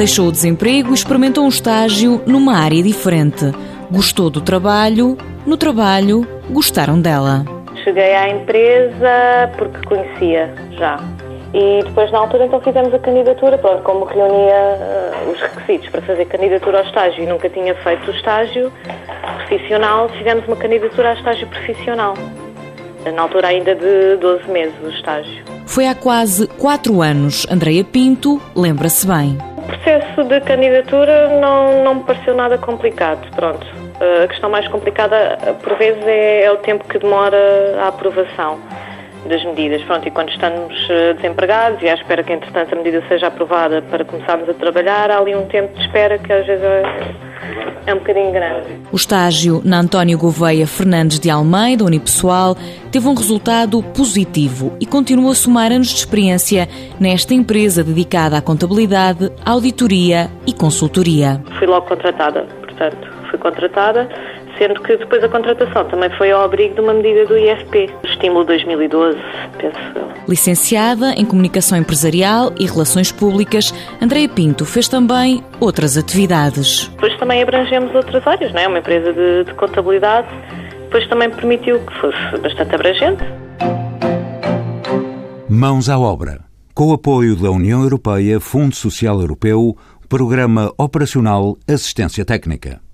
Deixou o desemprego e experimentou um estágio numa área diferente. Gostou do trabalho, no trabalho, gostaram dela. Cheguei à empresa porque conhecia já. E depois, na altura, então fizemos a candidatura, pronto, como reunia uh, os requisitos para fazer candidatura ao estágio e nunca tinha feito o estágio profissional, fizemos uma candidatura ao estágio profissional. Na altura ainda de 12 meses o estágio. Foi há quase 4 anos. Andreia Pinto lembra-se bem. O processo de candidatura não, não me pareceu nada complicado, pronto. A questão mais complicada, por vezes, é, é o tempo que demora a aprovação das medidas. Pronto, e quando estamos eh, desempregados e à espera que, entretanto, a medida seja aprovada para começarmos a trabalhar, há ali um tempo de espera que às vezes é, é um bocadinho grande. O estágio na António Gouveia Fernandes de Almeida, unipessoal, teve um resultado positivo e continua a somar anos de experiência nesta empresa dedicada à contabilidade, auditoria e consultoria. Fui logo contratada, portanto, fui contratada sendo que depois a contratação também foi ao abrigo de uma medida do IFP, estímulo 2012, penso eu. Licenciada em Comunicação Empresarial e Relações Públicas, Andréa Pinto fez também outras atividades. Depois também abrangemos outras áreas, não é? Uma empresa de, de contabilidade, depois também permitiu que fosse bastante abrangente. Mãos à obra. Com o apoio da União Europeia, Fundo Social Europeu, Programa Operacional Assistência Técnica.